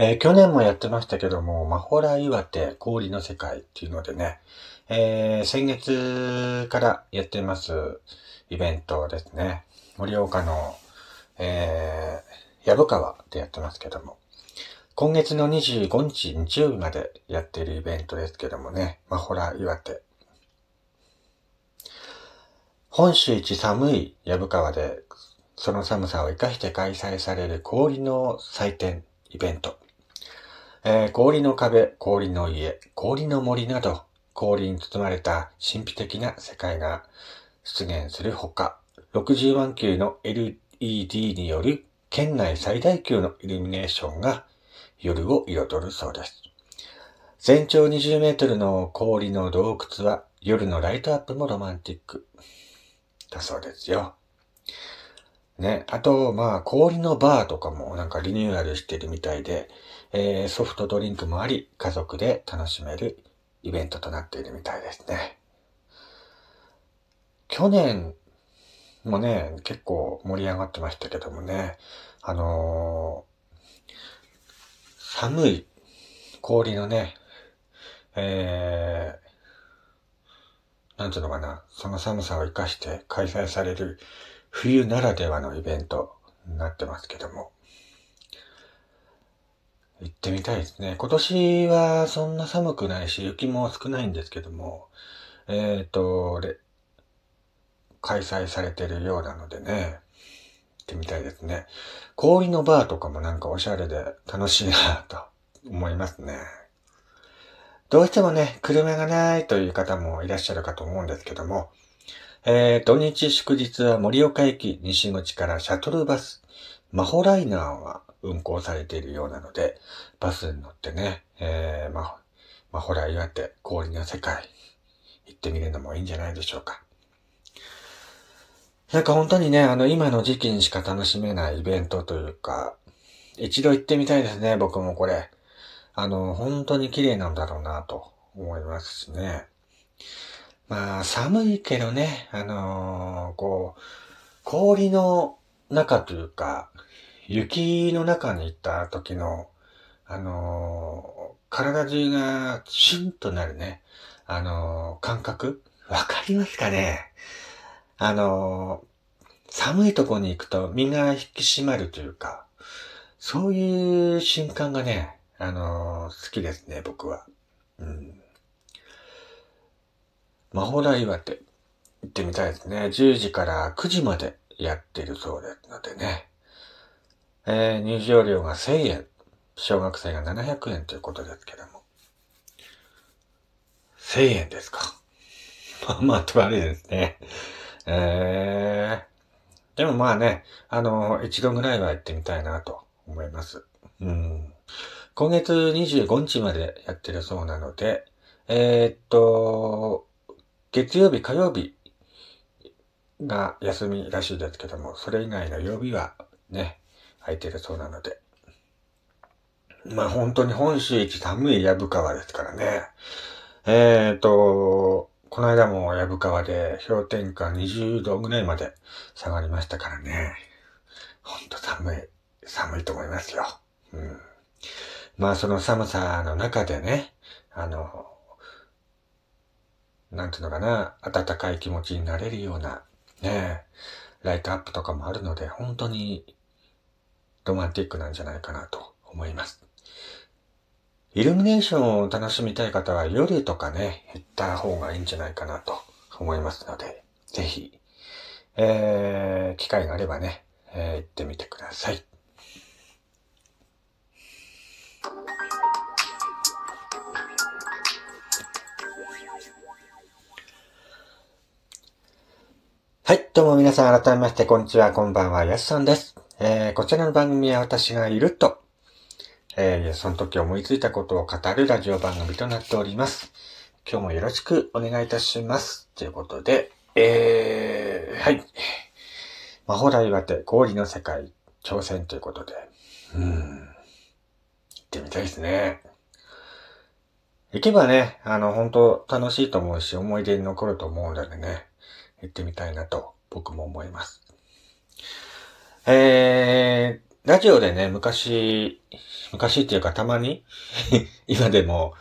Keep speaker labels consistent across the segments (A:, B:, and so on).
A: えー、去年もやってましたけども、マホラ岩手氷の世界っていうのでね、えー、先月からやってますイベントですね。盛岡の、えー、藪川でやってますけども、今月の25日日曜日までやっているイベントですけどもね、マホラ岩手。本州一寒い藪川で、その寒さを生かして開催される氷の祭典イベント。えー、氷の壁、氷の家、氷の森など、氷に包まれた神秘的な世界が出現するほか、60万球の LED による県内最大級のイルミネーションが夜を彩るそうです。全長20メートルの氷の洞窟は夜のライトアップもロマンティックだそうですよ。ね。あと、まあ、氷のバーとかもなんかリニューアルしてるみたいで、えー、ソフトドリンクもあり、家族で楽しめるイベントとなっているみたいですね。去年もね、結構盛り上がってましたけどもね、あの寒い氷のね、えー、なんていうのかな、その寒さを活かして開催される冬ならではのイベントになってますけども。行ってみたいですね。今年はそんな寒くないし、雪も少ないんですけども、えっ、ー、と、開催されてるようなのでね、行ってみたいですね。氷のバーとかもなんかおしゃれで楽しいなと思いますね。どうしてもね、車がないという方もいらっしゃるかと思うんですけども、えー、土日祝日は盛岡駅西口からシャトルバス、マホライナーが運行されているようなので、バスに乗ってね、えー、ま、マホラ岩手氷の世界行ってみるのもいいんじゃないでしょうか。なんか本当にね、あの、今の時期にしか楽しめないイベントというか、一度行ってみたいですね、僕もこれ。あの、本当に綺麗なんだろうなと思いますしね。まあ、寒いけどね、あのー、こう、氷の中というか、雪の中に行った時の、あのー、体中がシュンとなるね、あのー、感覚？わかりますかね？あの、寒いとこに行くと身が引き締まるというか、そういう瞬間がね、あの、好きですね、僕は。うん。魔法大岩手行ってみたいですね。10時から9時までやってるそうですのでね。えー、入場料が1000円。小学生が700円ということですけども。1000円ですか。まあまあ、と悪いですね。えー、でもまあね、あの、一度ぐらいは行ってみたいなと思います。うん。今月25日までやってるそうなので、えー、っと、月曜日、火曜日が休みらしいですけども、それ以外の曜日はね、空いてるそうなので。まあ本当に本州一寒い藪川ですからね。えー、と、この間も藪川で氷点下20度ぐらいまで下がりましたからね。ほんと寒い、寒いと思いますよ。うん。まあその寒さの中でね、あの、なんていうのかな、暖かい気持ちになれるような、ね、ライトアップとかもあるので、本当にロマンティックなんじゃないかなと思います。イルミネーションを楽しみたい方は夜とかね、行った方がいいんじゃないかなと思いますので、ぜひ、えー、機会があればね、えー、行ってみてください。はい。どうも皆さん改めまして、こんにちは、こんばんは、やすさんです。えー、こちらの番組は私がいるとえー、その時思いついたことを語るラジオ番組となっております。今日もよろしくお願いいたします。ということで、えー、はい。魔法大岩手氷の世界挑戦ということで、うん、行ってみたいですね。行けばね、あの、本当楽しいと思うし、思い出に残ると思うのでね、行ってみたいなと僕も思います。えー、ラジオでね、昔、昔っていうかたまに、今でも、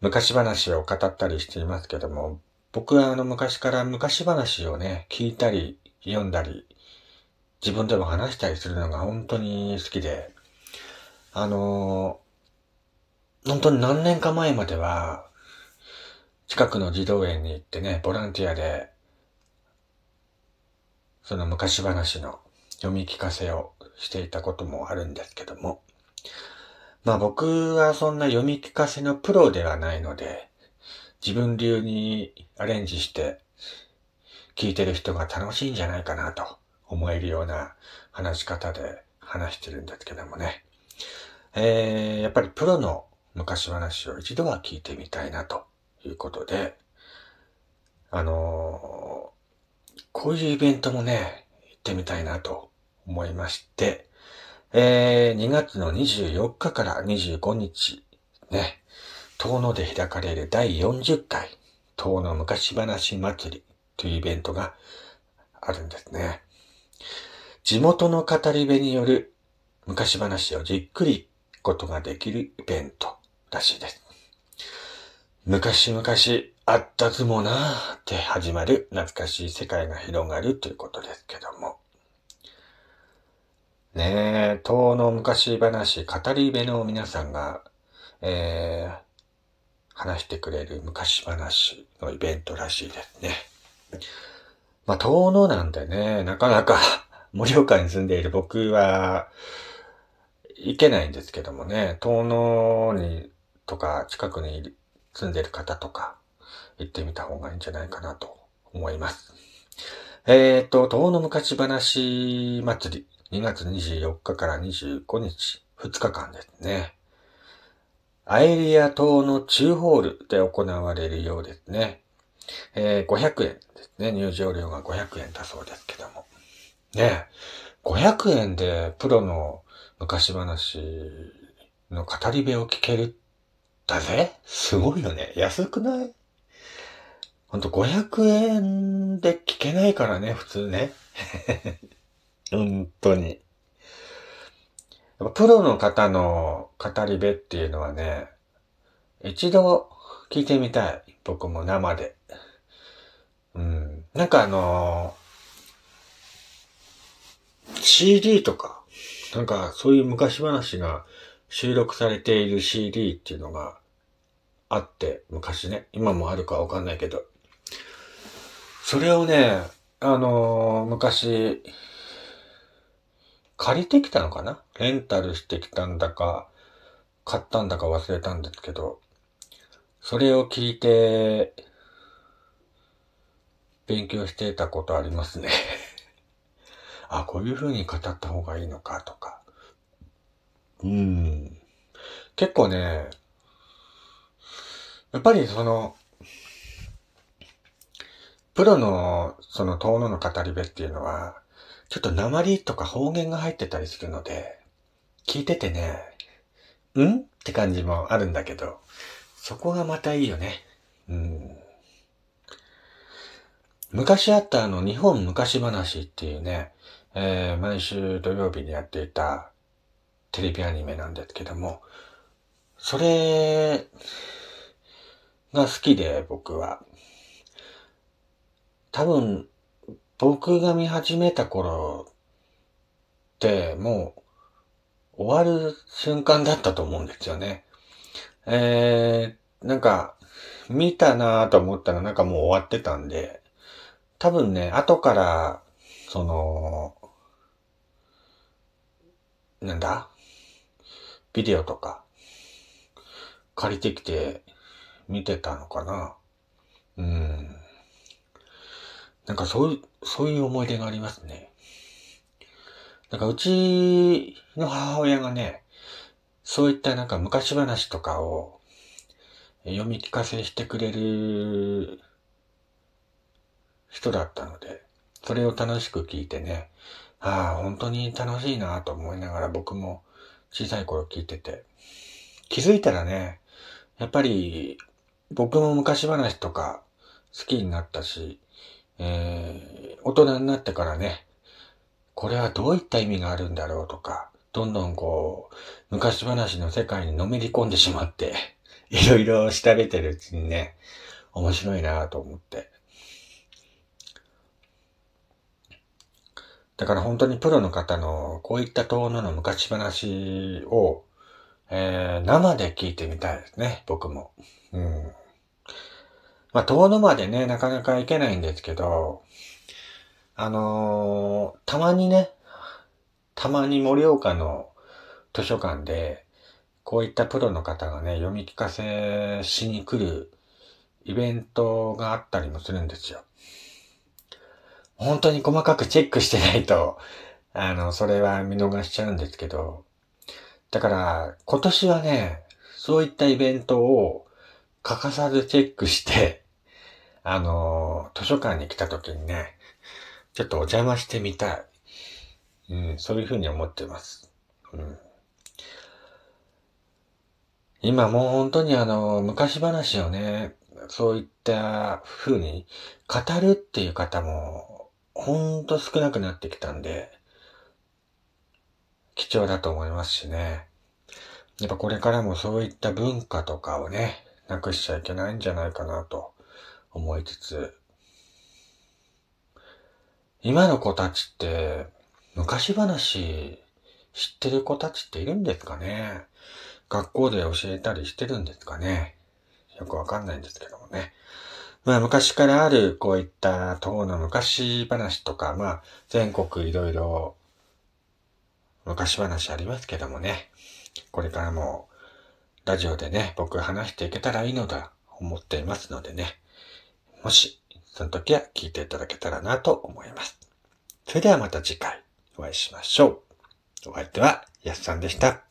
A: 昔話を語ったりしていますけども、僕はあの昔から昔話をね、聞いたり、読んだり、自分でも話したりするのが本当に好きで、あの本当に何年か前までは、近くの児童園に行ってね、ボランティアで、その昔話の読み聞かせをしていたこともあるんですけども、まあ僕はそんな読み聞かせのプロではないので、自分流にアレンジして聞いてる人が楽しいんじゃないかなと思えるような話し方で話してるんですけどもね。えー、やっぱりプロの昔話を一度は聞いてみたいなということで、あのー、こういうイベントもね、行ってみたいなと思いまして、えー、2月の24日から25日、ね、遠野で開かれる第40回、遠野昔話祭りというイベントがあるんですね。地元の語り部による昔話をじっくりことができるイベントらしいです。昔々あったずもなーって始まる懐かしい世界が広がるということですけども。ねえ、遠の昔話、語り部の皆さんが、えー、話してくれる昔話のイベントらしいですね。まあ、遠野なんでね、なかなか 盛岡に住んでいる僕は、行けないんですけどもね、遠野に、とか近くに住んでる方とか、行ってみた方がいいんじゃないかなと思います。えっ、ー、と、遠野昔話祭り。2月24日から25日、2日間ですね。アエリア島の中ホールで行われるようですね。えー、500円ですね。入場料が500円だそうですけども。ね500円でプロの昔話の語り部を聞けるだぜすごいよね。安くない？ほんと500円で聞けないからね、普通ね。本当に。やっぱプロの方の語り部っていうのはね、一度聞いてみたい。僕も生で。うん。なんかあのー、CD とか、なんかそういう昔話が収録されている CD っていうのがあって、昔ね、今もあるかわかんないけど、それをね、あのー、昔、借りてきたのかな？レンタルしてきたんだか、買ったんだか忘れたんですけど、それを聞いて、勉強してたことありますね あ、こういう風に語った方がいいのかとか。うん。結構ね、やっぱりその、プロのその遠野の語り部っていうのは、ちょっと鉛とか方言が入ってたりするので、聞いててね、んって感じもあるんだけど、そこがまたいいよね。うん。昔あったあの日本昔話っていうね、えー、毎週土曜日にやっていたテレビアニメなんですけども、それが好きで僕は。多分僕が見始めた頃ってもう終わる瞬間だったと思うんですよね。えー、なんか見たなぁと思ったらなんかもう終わってたんで、多分ね、後から、その、なんだ？ビデオとか借りてきて見てたのかなうん。なんかそういう、そういう思い出がありますね。なんかうちの母親がね、そういったなんか昔話とかを読み聞かせしてくれる人だったので、それを楽しく聞いてね、ああ、本当に楽しいなと思いながら僕も小さい頃聞いてて、気づいたらね、やっぱり僕も昔話とか好きになったし、えー、大人になってからね、これはどういった意味があるんだろうとか、どんどんこう、昔話の世界にのめり込んでしまって、いろいろ調べてるうちにね、面白いなと思って。だから本当にプロの方のこういった遠野の昔話を、えー、生で聞いてみたいですね、僕も。うん。まあ、遠野までね、なかなか行けないんですけど、あのー、たまにね、たまに盛岡の図書館で、こういったプロの方がね、読み聞かせしに来るイベントがあったりもするんですよ。本当に細かくチェックしてないと、あの、それは見逃しちゃうんですけど、だから、今年はね、そういったイベントを欠かさずチェックして、あの、図書館に来た時にね、ちょっとお邪魔してみたい。うん、そういうふうに思ってます。うん。今もう本当にあの、昔話をね、そういった風に語るっていう方も、ほんと少なくなってきたんで、貴重だと思いますしね。やっぱこれからもそういった文化とかをね、なくしちゃいけないんじゃないかなと思いつつ、今の子たちって、昔話知ってる子たちっているんですかね？学校で教えたりしてるんですかね？よくわかんないんですけどもね。まあ昔からあるこういった党の昔話とか、まあ全国いろいろ昔話ありますけどもね。これからもラジオでね、僕話していけたらいいのだ、思っていますのでね。もし、その時は聞いていただけたらなと思います。それではまた次回お会いしましょう。お相手は、やすさんでした。